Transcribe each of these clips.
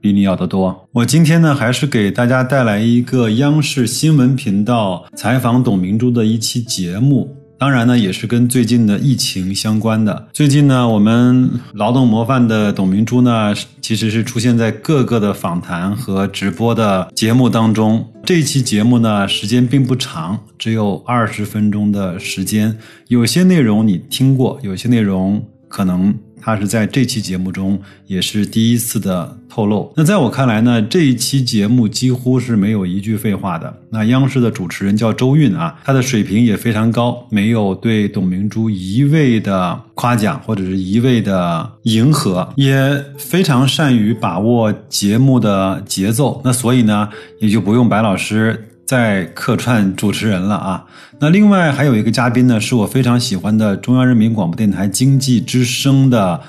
比你要的多。我今天呢，还是给大家带来一个央视新闻频道采访董明珠的一期节目。当然呢，也是跟最近的疫情相关的。最近呢，我们劳动模范的董明珠呢，其实是出现在各个的访谈和直播的节目当中。这期节目呢，时间并不长，只有二十分钟的时间。有些内容你听过，有些内容可能。他是在这期节目中也是第一次的透露。那在我看来呢，这一期节目几乎是没有一句废话的。那央视的主持人叫周韵啊，她的水平也非常高，没有对董明珠一味的夸奖或者是一味的迎合，也非常善于把握节目的节奏。那所以呢，也就不用白老师。在客串主持人了啊！那另外还有一个嘉宾呢，是我非常喜欢的中央人民广播电台经济之声的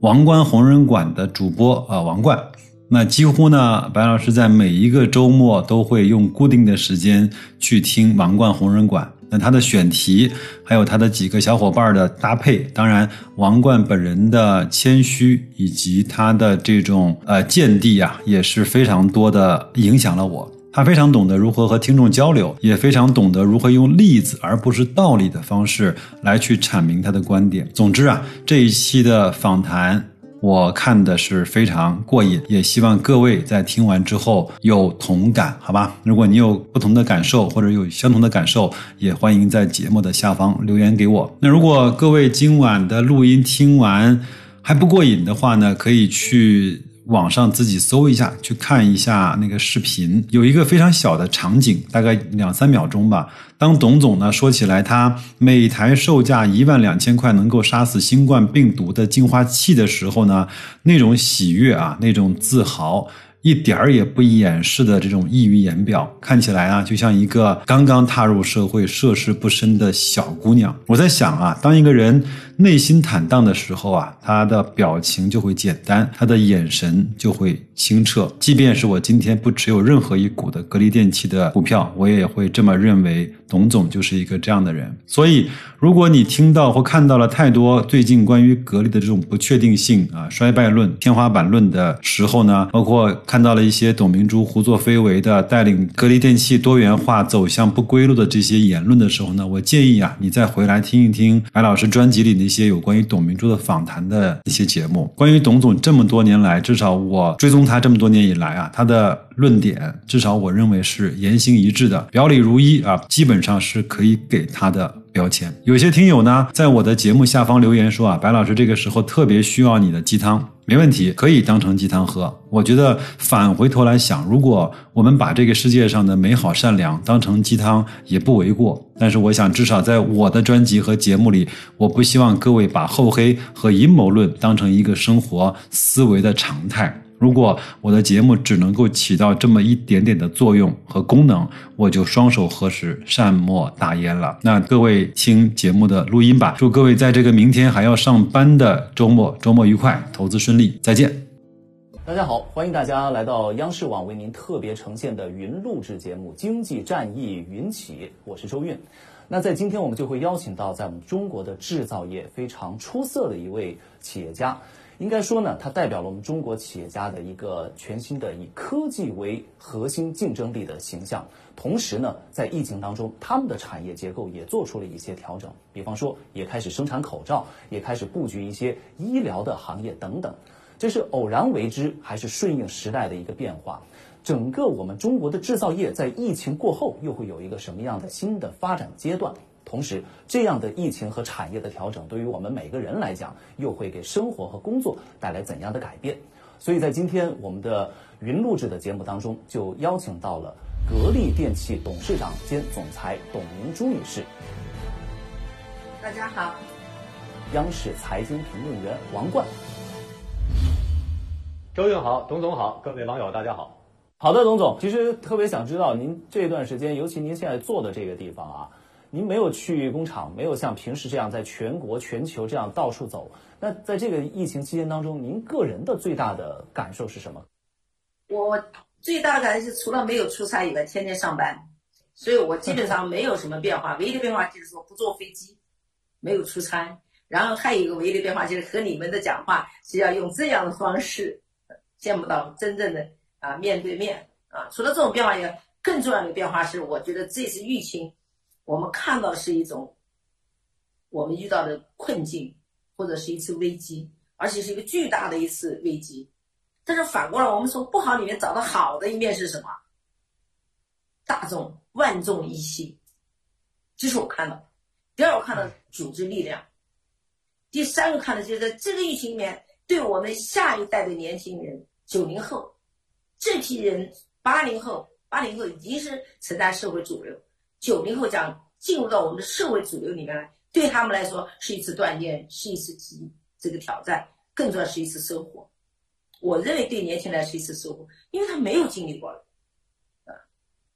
王冠红人馆的主播啊，王冠。那几乎呢，白老师在每一个周末都会用固定的时间去听王冠红人馆。那他的选题，还有他的几个小伙伴的搭配，当然王冠本人的谦虚以及他的这种呃见地啊，也是非常多的影响了我。他非常懂得如何和听众交流，也非常懂得如何用例子而不是道理的方式来去阐明他的观点。总之啊，这一期的访谈我看的是非常过瘾，也希望各位在听完之后有同感，好吧？如果你有不同的感受或者有相同的感受，也欢迎在节目的下方留言给我。那如果各位今晚的录音听完还不过瘾的话呢，可以去。网上自己搜一下，去看一下那个视频，有一个非常小的场景，大概两三秒钟吧。当董总呢说起来，他每台售价一万两千块能够杀死新冠病毒的净化器的时候呢，那种喜悦啊，那种自豪。一点儿也不掩饰的这种溢于言表，看起来啊，就像一个刚刚踏入社会、涉世不深的小姑娘。我在想啊，当一个人内心坦荡的时候啊，他的表情就会简单，他的眼神就会清澈。即便是我今天不持有任何一股的格力电器的股票，我也会这么认为。董总就是一个这样的人。所以，如果你听到或看到了太多最近关于格力的这种不确定性啊、衰败论、天花板论的时候呢，包括看到了一些董明珠胡作非为的带领格力电器多元化走向不归路的这些言论的时候呢，我建议啊，你再回来听一听白老师专辑里那些有关于董明珠的访谈的一些节目。关于董总这么多年来，至少我追踪他这么多年以来啊，他的论点至少我认为是言行一致的，表里如一啊，基本上是可以给他的。标签，有些听友呢，在我的节目下方留言说啊，白老师这个时候特别需要你的鸡汤，没问题，可以当成鸡汤喝。我觉得反回头来想，如果我们把这个世界上的美好善良当成鸡汤，也不为过。但是我想，至少在我的专辑和节目里，我不希望各位把厚黑和阴谋论当成一个生活思维的常态。如果我的节目只能够起到这么一点点的作用和功能，我就双手合十，善莫大焉了。那各位听节目的录音吧，祝各位在这个明天还要上班的周末，周末愉快，投资顺利，再见。大家好，欢迎大家来到央视网为您特别呈现的云录制节目《经济战役云起》，我是周韵。那在今天我们就会邀请到在我们中国的制造业非常出色的一位企业家。应该说呢，它代表了我们中国企业家的一个全新的以科技为核心竞争力的形象。同时呢，在疫情当中，他们的产业结构也做出了一些调整，比方说也开始生产口罩，也开始布局一些医疗的行业等等。这是偶然为之，还是顺应时代的一个变化？整个我们中国的制造业在疫情过后又会有一个什么样的新的发展阶段？同时，这样的疫情和产业的调整，对于我们每个人来讲，又会给生活和工作带来怎样的改变？所以在今天我们的云录制的节目当中，就邀请到了格力电器董事长兼总裁董明珠女士。大家好。央视财经评论员王冠。周运好，董总好，各位网友大家好。好的，董总，其实特别想知道您这段时间，尤其您现在坐的这个地方啊。您没有去工厂，没有像平时这样在全国、全球这样到处走。那在这个疫情期间当中，您个人的最大的感受是什么？我最大的感受是，除了没有出差以外，天天上班，所以我基本上没有什么变化。唯一的变化就是说不坐飞机，没有出差。然后还有一个唯一的变化就是和你们的讲话是要用这样的方式，见不到真正的啊面对面啊。除了这种变化以外，更重要的变化是，我觉得这次疫情，我们看到是一种我们遇到的困境，或者是一次危机，而且是一个巨大的一次危机。但是反过来，我们从不好里面找到好的一面是什么？大众万众一心，这是我看到。第二，我看到组织力量。第三个看的就是在这个疫情里面，对我们下一代的年轻人，九零后这批人，八零后，八零后已经是承担社会主流，九零后将进入到我们的社会主流里面来，对他们来说是一次锻炼，是一次机这个挑战，更重要是一次收获。我认为对年轻人来说是一次收获，因为他没有经历过了，啊，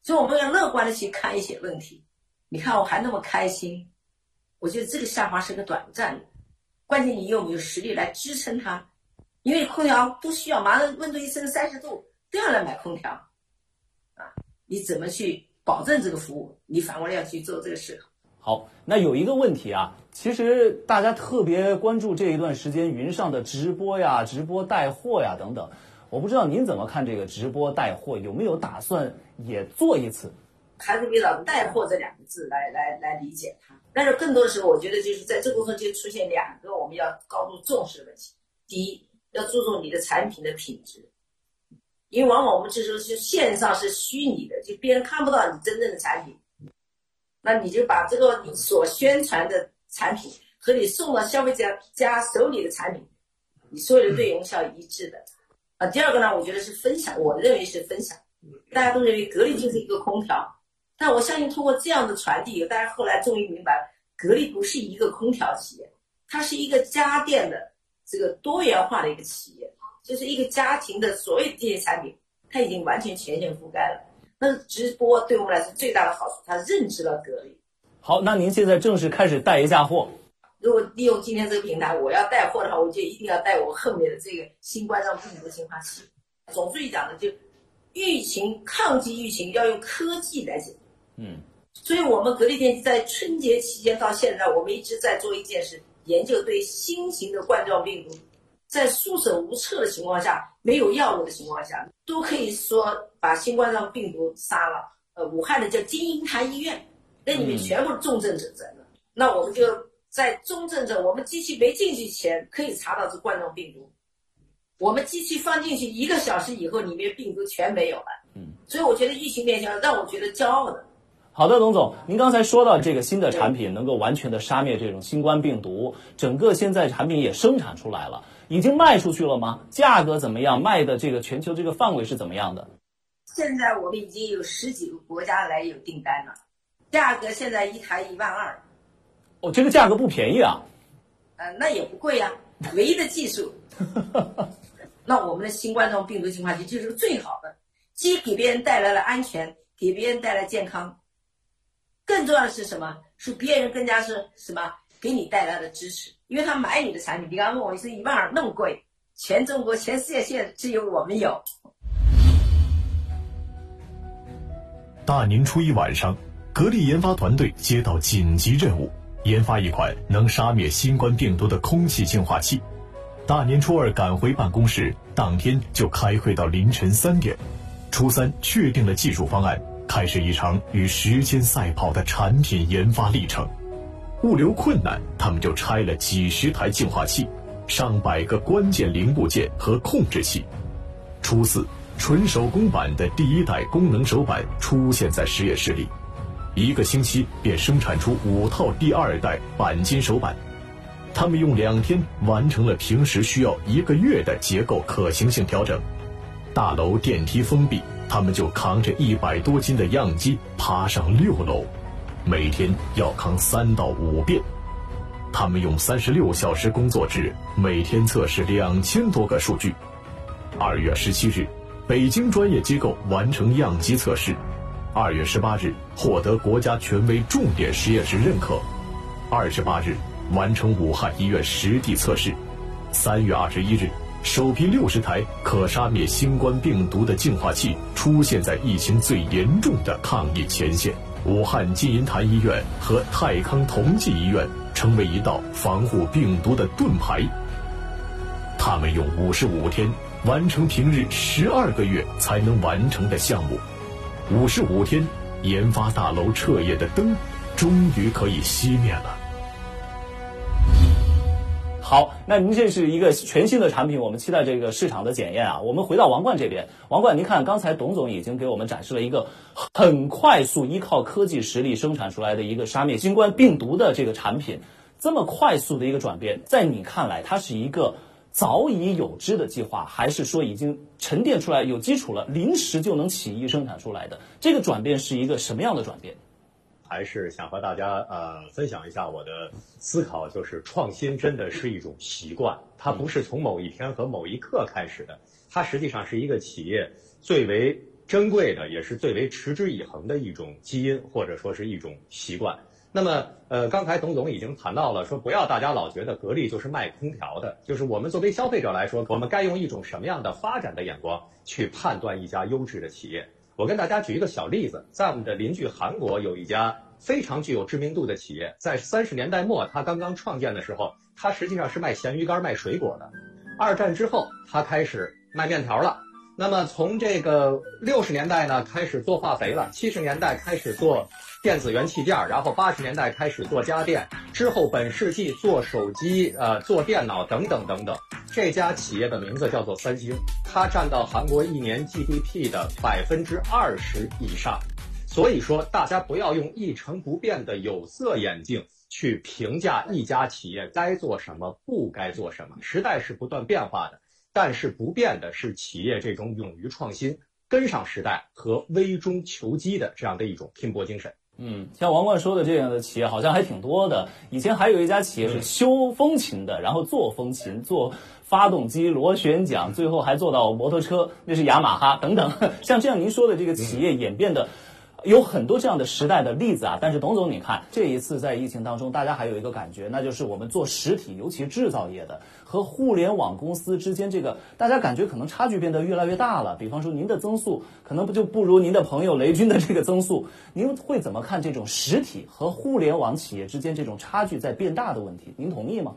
所以我们要乐观的去看一些问题。你看我还那么开心，我觉得这个下滑是个短暂的。关键你有没有实力来支撑它？因为空调不需要，马上温度一升三十度都要来买空调，啊，你怎么去保证这个服务？你反过来要去做这个事。好，那有一个问题啊，其实大家特别关注这一段时间云上的直播呀、直播带货呀等等，我不知道您怎么看这个直播带货，有没有打算也做一次？还是围绕“带货”这两个字来来来理解它。但是更多的时候，我觉得就是在这过程就出现两个我们要高度重视的问题。第一，要注重你的产品的品质，因为往往我们这时候是线上是虚拟的，就别人看不到你真正的产品，那你就把这个你所宣传的产品和你送到消费者家手里的产品，你所有的内容是要一致的。啊，第二个呢，我觉得是分享，我认为是分享。大家都认为格力就是一个空调。但我相信，通过这样的传递，大家后来终于明白，格力不是一个空调企业，它是一个家电的这个多元化的一个企业，就是一个家庭的所有这些产品，它已经完全全线覆盖了。那直播对我们来说最大的好处，它认知了格力。好，那您现在正式开始带一下货。如果利用今天这个平台，我要带货的话，我就一定要带我后面的这个新冠状病毒净化器。总书记讲的就，疫情抗击疫情要用科技来解决。嗯，所以，我们格力电器在春节期间到现在，我们一直在做一件事：研究对新型的冠状病毒，在束手无策的情况下，没有药物的情况下，都可以说把新冠状病毒杀了。呃，武汉的叫金银潭医院，那里面全部是重症者在那。那我们就在重症者，我们机器没进去前可以查到这冠状病毒，我们机器放进去一个小时以后，里面病毒全没有了。嗯，所以我觉得疫情面前让我觉得骄傲的。好的，董总，您刚才说到这个新的产品能够完全的杀灭这种新冠病毒，整个现在产品也生产出来了，已经卖出去了吗？价格怎么样？卖的这个全球这个范围是怎么样的？现在我们已经有十几个国家来有订单了，价格现在一台一万二。哦，这个价格不便宜啊。呃，那也不贵呀，唯一的技术。那我们的新冠状病毒净化器就是最好的，既给别人带来了安全，给别人带来健康。更重要的是什么？是别人更加是什么给你带来的支持？因为他买你的产品，你刚刚我是一万二那么贵，全中国全世界现在只有我们有。大年初一晚上，格力研发团队接到紧急任务，研发一款能杀灭新冠病毒的空气净化器。大年初二赶回办公室，当天就开会到凌晨三点。初三确定了技术方案。开始一场与时间赛跑的产品研发历程，物流困难，他们就拆了几十台净化器，上百个关键零部件和控制器。初四，纯手工版的第一代功能手板出现在实验室里，一个星期便生产出五套第二代钣金手板。他们用两天完成了平时需要一个月的结构可行性调整。大楼电梯封闭。他们就扛着一百多斤的样机爬上六楼，每天要扛三到五遍。他们用三十六小时工作制，每天测试两千多个数据。二月十七日，北京专业机构完成样机测试，二月十八日获得国家权威重点实验室认可。二十八日完成武汉医院实地测试。三月二十一日，首批六十台可杀灭新冠病毒的净化器出现在疫情最严重的抗疫前线。武汉金银潭医院和泰康同济医院成为一道防护病毒的盾牌。他们用五十五天完成平日十二个月才能完成的项目，五十五天，研发大楼彻夜的灯终于可以熄灭了。好，那您这是一个全新的产品，我们期待这个市场的检验啊。我们回到王冠这边，王冠，您看刚才董总已经给我们展示了一个很快速依靠科技实力生产出来的一个杀灭新冠病毒的这个产品，这么快速的一个转变，在你看来，它是一个早已有之的计划，还是说已经沉淀出来有基础了，临时就能起义生产出来的？这个转变是一个什么样的转变？还是想和大家呃分享一下我的思考，就是创新真的是一种习惯，它不是从某一天和某一刻开始的，它实际上是一个企业最为珍贵的，也是最为持之以恒的一种基因，或者说是一种习惯。那么呃，刚才董总已经谈到了，说不要大家老觉得格力就是卖空调的，就是我们作为消费者来说，我们该用一种什么样的发展的眼光去判断一家优质的企业。我跟大家举一个小例子，在我们的邻居韩国有一家非常具有知名度的企业，在三十年代末，它刚刚创建的时候，它实际上是卖咸鱼干、卖水果的。二战之后，它开始卖面条了。那么从这个六十年代呢，开始做化肥了；七十年代开始做电子元器件，然后八十年代开始做家电，之后本世纪做手机、呃做电脑等等等等。这家企业的名字叫做三星，它占到韩国一年 GDP 的百分之二十以上。所以说，大家不要用一成不变的有色眼镜去评价一家企业该做什么、不该做什么。时代是不断变化的。但是不变的是企业这种勇于创新、跟上时代和危中求机的这样的一种拼搏精神。嗯，像王冠说的这样的企业好像还挺多的。以前还有一家企业是修风琴的，然后做风琴、做发动机、螺旋桨，最后还做到摩托车，那是雅马哈等等。像这样您说的这个企业演变的。有很多这样的时代的例子啊，但是董总，你看这一次在疫情当中，大家还有一个感觉，那就是我们做实体，尤其制造业的和互联网公司之间，这个大家感觉可能差距变得越来越大了。比方说，您的增速可能不就不如您的朋友雷军的这个增速，您会怎么看这种实体和互联网企业之间这种差距在变大的问题？您同意吗？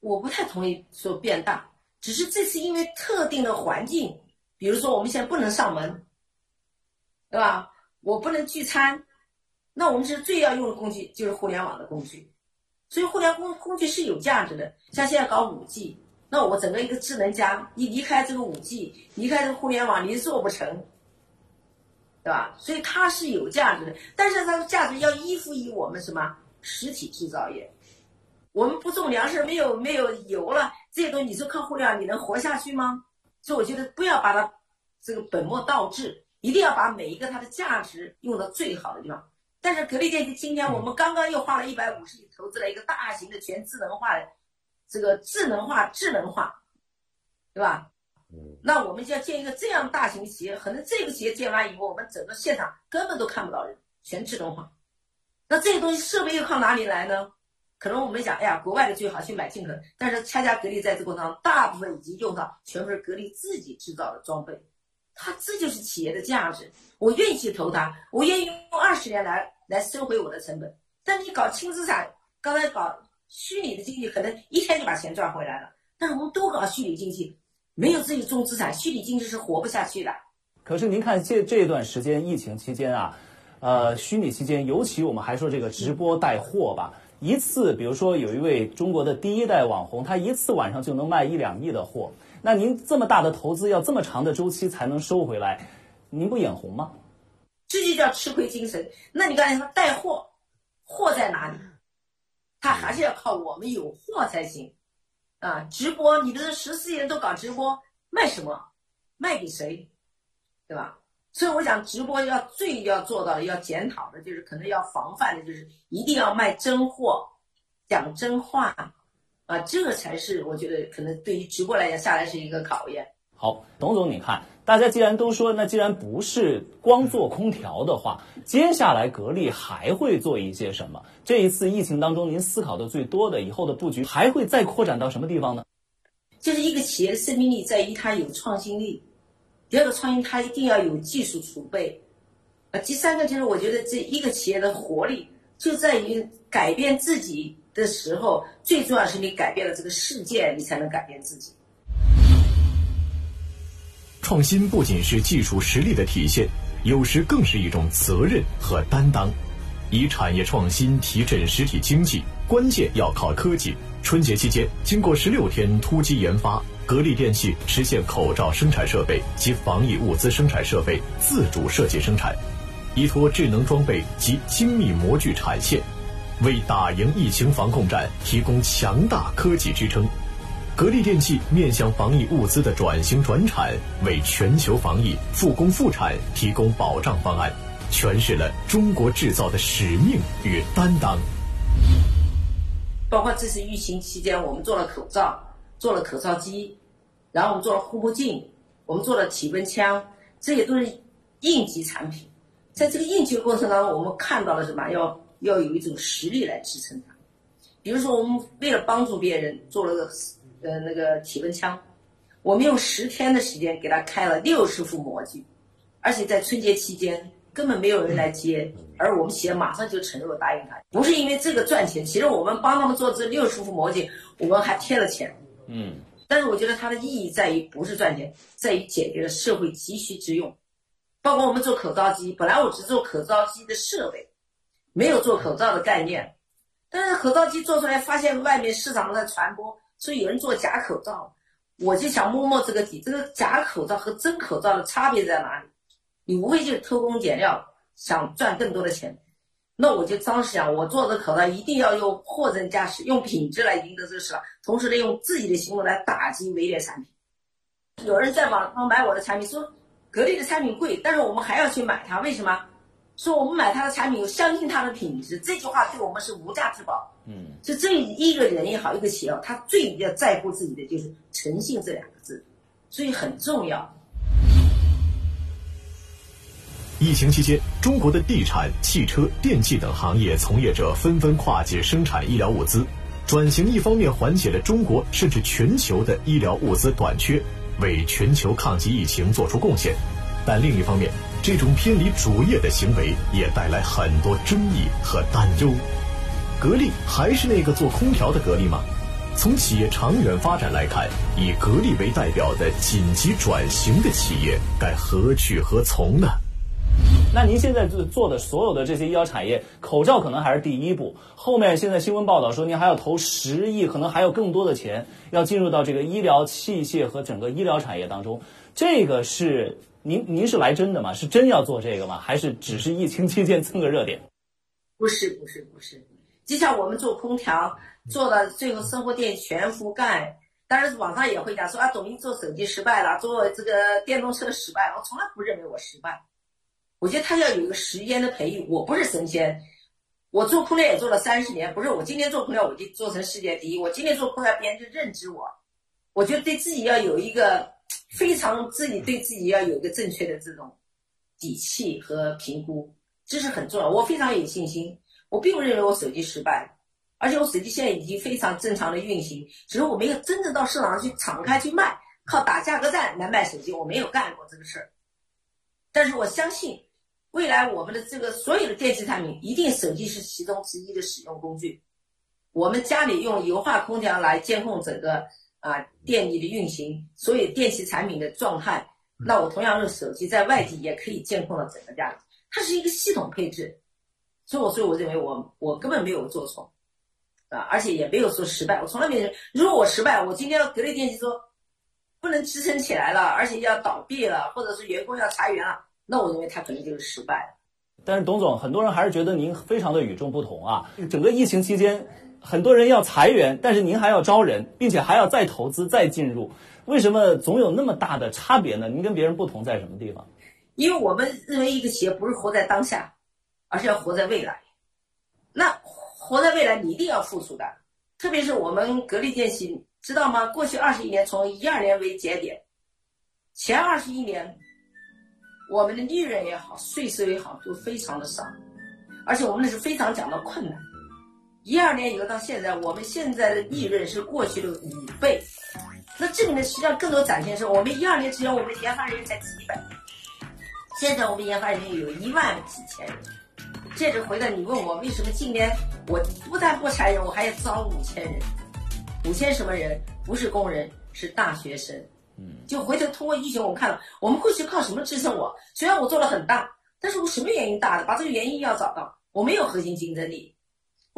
我不太同意说变大，只是这次因为特定的环境，比如说我们现在不能上门，对吧？我不能聚餐，那我们是最要用的工具就是互联网的工具，所以互联工工具是有价值的。像现在搞五 G，那我整个一个智能家，你离开这个五 G，离开这个互联网，你做不成，对吧？所以它是有价值的，但是它的价值要依附于我们什么实体制造业。我们不种粮食，没有没有油了，这些东西你说靠互联网你能活下去吗？所以我觉得不要把它这个本末倒置。一定要把每一个它的价值用到最好的地方。但是格力电器今天我们刚刚又花了一百五十亿投资了一个大型的全智能化的这个智能化智能化，对吧？那我们就要建一个这样大型企业，可能这个企业建完以后，我们整个现场根本都看不到人，全智能化。那这些东西设备又靠哪里来呢？可能我们想，哎呀，国外的最好去买进口，但是恰恰格力在这过程当中，大部分已经用到全部是格力自己制造的装备。它这就是企业的价值，我愿意去投它，我愿意用二十年来来收回我的成本。但你搞轻资产，刚才搞虚拟的经济，可能一天就把钱赚回来了。但是我们都搞虚拟经济，没有自己重资产，虚拟经济是活不下去的。可是您看这这段时间疫情期间啊，呃，虚拟期间，尤其我们还说这个直播带货吧，一次，比如说有一位中国的第一代网红，他一次晚上就能卖一两亿的货。那您这么大的投资要这么长的周期才能收回来，您不眼红吗？这就叫吃亏精神。那你刚才说带货，货在哪里？他还是要靠我们有货才行啊！直播，你的十四亿人都搞直播，卖什么？卖给谁？对吧？所以我想，直播要最要做到的要检讨的，就是可能要防范的，就是一定要卖真货，讲真话。啊，这个才是我觉得可能对于直播来讲下来是一个考验。好，董总，你看大家既然都说，那既然不是光做空调的话，接下来格力还会做一些什么？这一次疫情当中，您思考的最多的以后的布局还会再扩展到什么地方呢？就是一个企业的生命力在于它有创新力，第二个创新它一定要有技术储备，啊，第三个就是我觉得这一个企业的活力就在于改变自己的时候，最重要是你改变了这个世界，你才能改变自己。创新不仅是技术实力的体现，有时更是一种责任和担当。以产业创新提振实体经济，关键要靠科技。春节期间，经过十六天突击研发，格力电器实现口罩生产设备及防疫物资生产设备自主设计生产，依托智能装备及精密模具产线，为打赢疫情防控战提供强大科技支撑。格力电器面向防疫物资的转型转产，为全球防疫复工复产提供保障方案，诠释了中国制造的使命与担当。包括这次疫情期间，我们做了口罩，做了口罩机，然后我们做了护目镜，我们做了体温枪，这些都是应急产品。在这个应急过程当中，我们看到了什么？要要有一种实力来支撑它。比如说，我们为了帮助别人做了个。呃，那个体温枪，我们用十天的时间给他开了六十副模具，而且在春节期间根本没有人来接，而我们企业马上就承诺答应他，不是因为这个赚钱，其实我们帮他们做这六十副模具，我们还贴了钱，嗯，但是我觉得它的意义在于不是赚钱，在于解决了社会急需之用，包括我们做口罩机，本来我只做口罩机的设备，没有做口罩的概念，但是口罩机做出来，发现外面市场在传播。所以有人做假口罩，我就想摸摸这个底，这个假口罩和真口罩的差别在哪里？你无非就是偷工减料，想赚更多的钱。那我就当时想，我做的口罩一定要用货真价实，用品质来赢得这个市场，同时呢，用自己的行为来打击伪劣产品。有人在网上买我的产品，说格力的产品贵，但是我们还要去买它，为什么？说我们买他的产品，相信他的品质，这句话对我们是无价之宝。嗯，所以这一个人也好，一个企业，他最要在乎自己的就是诚信这两个字，所以很重要。疫情期间，中国的地产、汽车、电器等行业从业者纷纷跨界生产医疗物资，转型一方面缓解了中国甚至全球的医疗物资短缺，为全球抗击疫情做出贡献，但另一方面。这种偏离主业的行为也带来很多争议和担忧。格力还是那个做空调的格力吗？从企业长远发展来看，以格力为代表的紧急转型的企业该何去何从呢？那您现在做做的所有的这些医疗产业，口罩可能还是第一步。后面现在新闻报道说，您还要投十亿，可能还有更多的钱要进入到这个医疗器械和整个医疗产业当中。这个是。您您是来真的吗？是真要做这个吗？还是只是疫情期间蹭个热点？不是不是不是，就像我们做空调，做了最后生活电全覆盖。当然网上也会讲说啊，抖音做手机失败了，做这个电动车失败了。我从来不认为我失败，我觉得他要有一个时间的培育。我不是神仙，我做空调也做了三十年，不是我今天做空调我就做成世界第一。我今天做空调，别人就认知我。我觉得对自己要有一个。非常自己对自己要有一个正确的这种底气和评估，这是很重要。我非常有信心，我并不认为我手机失败，而且我手机现在已经非常正常的运行，只是我没有真正到市场上去敞开去卖，靠打价格战来卖手机，我没有干过这个事儿。但是我相信，未来我们的这个所有的电器产品，一定手机是其中之一的使用工具。我们家里用油画空调来监控整个。啊，电力的运行，所有电器产品的状态，那我同样用手机在外地也可以监控到整个家里，它是一个系统配置，所以我所以我认为我我根本没有做错，啊，而且也没有说失败，我从来没有。如果我失败，我今天格力电器说不能支撑起来了，而且要倒闭了，或者是员工要裁员了，那我认为他可能就是失败。但是董总，很多人还是觉得您非常的与众不同啊，整个疫情期间。很多人要裁员，但是您还要招人，并且还要再投资、再进入，为什么总有那么大的差别呢？您跟别人不同在什么地方？因为我们认为一个企业不是活在当下，而是要活在未来。那活在未来，你一定要付出的。特别是我们格力电器，知道吗？过去二十一年，从一二年为节点，前二十一年，我们的利润也好，税收也好，都非常的少，而且我们那是非常讲到困难。一二年以后到现在，我们现在的利润是过去的五倍。那这里面，实际上更多展现是我们一二年之前，我们的研发人员才几百，现在我们研发人员有一万几千人。接着回到你问我为什么今年我不但不裁人，我还要招五千人，五千什么人？不是工人，是大学生。嗯，就回头通过疫情，我们看了我们过去靠什么支撑我？虽然我做了很大，但是我什么原因大的？把这个原因要找到，我没有核心竞争力，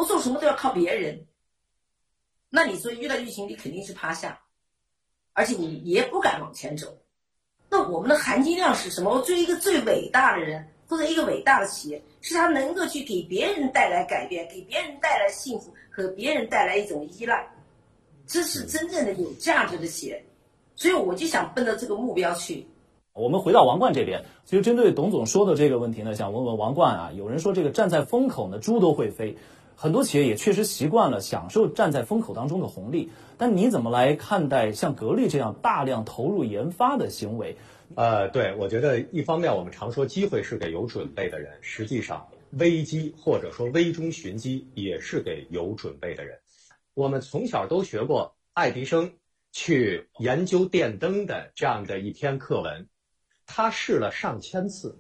我做什么都要靠别人。那你说遇到疫情，你肯定是趴下。而且你也不敢往前走，那我们的含金量是什么？我作为一个最伟大的人，或者一个伟大的企业，是他能够去给别人带来改变，给别人带来幸福，和别人带来一种依赖，这是真正的有价值的企业。所以我就想奔着这个目标去。我们回到王冠这边，其实针对董总说的这个问题呢，想问问王冠啊，有人说这个站在风口呢，猪都会飞。很多企业也确实习惯了享受站在风口当中的红利，但你怎么来看待像格力这样大量投入研发的行为？呃，对我觉得一方面我们常说机会是给有准备的人，实际上危机或者说危中寻机也是给有准备的人。我们从小都学过爱迪生去研究电灯的这样的一篇课文，他试了上千次。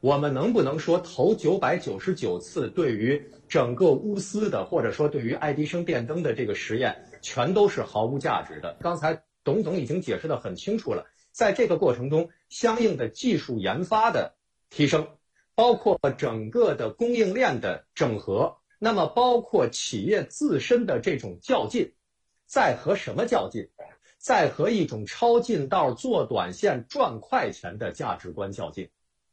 我们能不能说头九百九十九次对于整个钨丝的，或者说对于爱迪生电灯的这个实验，全都是毫无价值的？刚才董总已经解释的很清楚了，在这个过程中，相应的技术研发的提升，包括整个的供应链的整合，那么包括企业自身的这种较劲，在和什么较劲？在和一种超近道做短线赚快钱的价值观较劲。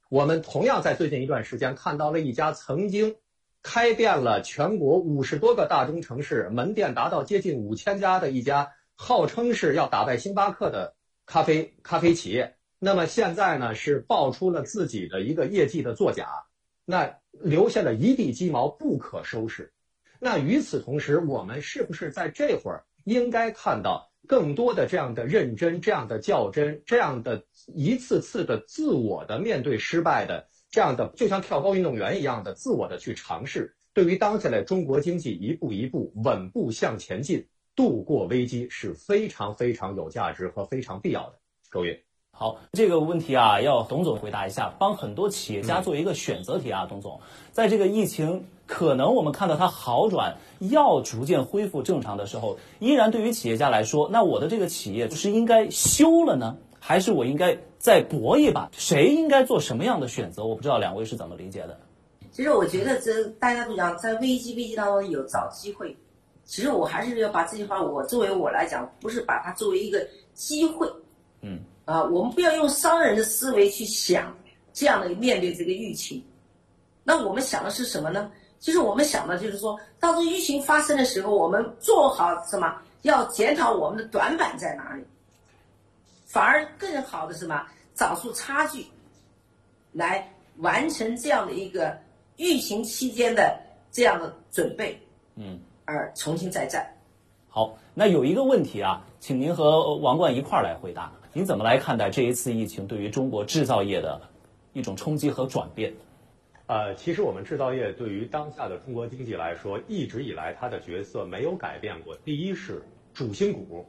我们同样在最近一段时间看到了一家曾经开遍了全国五十多个大中城市、门店达到接近五千家的一家号称是要打败星巴克的咖啡咖啡企业。那么现在呢，是爆出了自己的一个业绩的作假，那留下了一地鸡毛，不可收拾。那与此同时，我们是不是在这会儿应该看到？更多的这样的认真、这样的较真、这样的一次次的自我的面对失败的这样的，就像跳高运动员一样的自我的去尝试，对于当下的中国经济一步一步稳步向前进、度过危机是非常非常有价值和非常必要的。周云。好，这个问题啊，要董总回答一下，帮很多企业家做一个选择题啊。董总，在这个疫情可能我们看到它好转，要逐渐恢复正常的时候，依然对于企业家来说，那我的这个企业是应该休了呢，还是我应该再搏一把？谁应该做什么样的选择？我不知道两位是怎么理解的。其实我觉得这大家都讲，在危机危机当中有找机会。其实我还是要把这句话，我作为我来讲，不是把它作为一个机会，嗯。啊，我们不要用商人的思维去想这样的面对这个疫情。那我们想的是什么呢？其实我们想的就是说，当这疫情发生的时候，我们做好什么？要检讨我们的短板在哪里。反而更好的什么？找出差距，来完成这样的一个疫情期间的这样的准备。嗯，而重新再战。好，那有一个问题啊，请您和王冠一块儿来回答。您怎么来看待这一次疫情对于中国制造业的一种冲击和转变？呃，其实我们制造业对于当下的中国经济来说，一直以来它的角色没有改变过。第一是主心骨，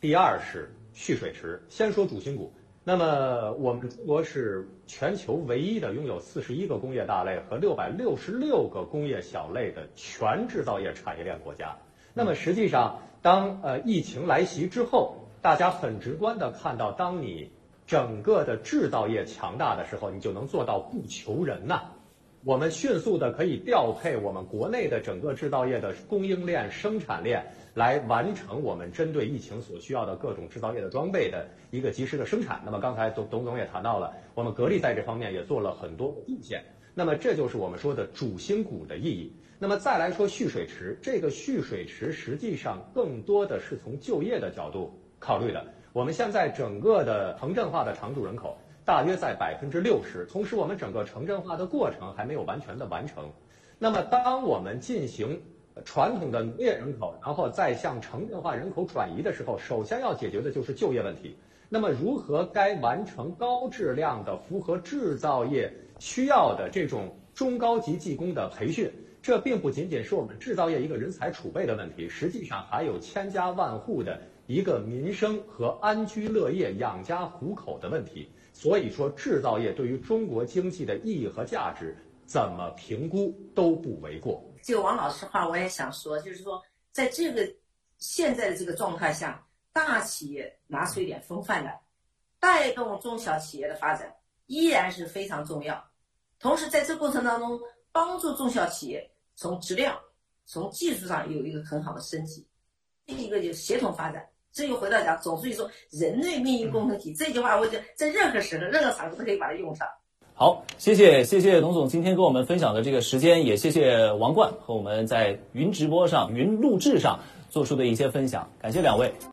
第二是蓄水池。先说主心骨，那么我们中国是全球唯一的拥有四十一个工业大类和六百六十六个工业小类的全制造业产业链国家。那么实际上，当呃疫情来袭之后，大家很直观的看到，当你整个的制造业强大的时候，你就能做到不求人呐。我们迅速的可以调配我们国内的整个制造业的供应链、生产链，来完成我们针对疫情所需要的各种制造业的装备的一个及时的生产。那么刚才董董总也谈到了，我们格力在这方面也做了很多贡献。那么这就是我们说的主心骨的意义。那么再来说蓄水池，这个蓄水池实际上更多的是从就业的角度。考虑的，我们现在整个的城镇化的常住人口大约在百分之六十，同时我们整个城镇化的过程还没有完全的完成。那么，当我们进行传统的农业人口，然后再向城镇化人口转移的时候，首先要解决的就是就业问题。那么，如何该完成高质量的、符合制造业需要的这种中高级技工的培训？这并不仅仅是我们制造业一个人才储备的问题，实际上还有千家万户的一个民生和安居乐业、养家糊口的问题。所以说，制造业对于中国经济的意义和价值，怎么评估都不为过。就王老师话我也想说，就是说，在这个现在的这个状态下，大企业拿出一点风范来，带动中小企业的发展，依然是非常重要。同时，在这过程当中，帮助中小企业从质量、从技术上有一个很好的升级。另一个就是协同发展。这又回到讲，总书记说“人类命运共同体”这句话，我觉得在任何时候、任何场合都可以把它用上。好，谢谢谢谢董总今天跟我们分享的这个时间，也谢谢王冠和我们在云直播上、云录制上做出的一些分享，感谢两位。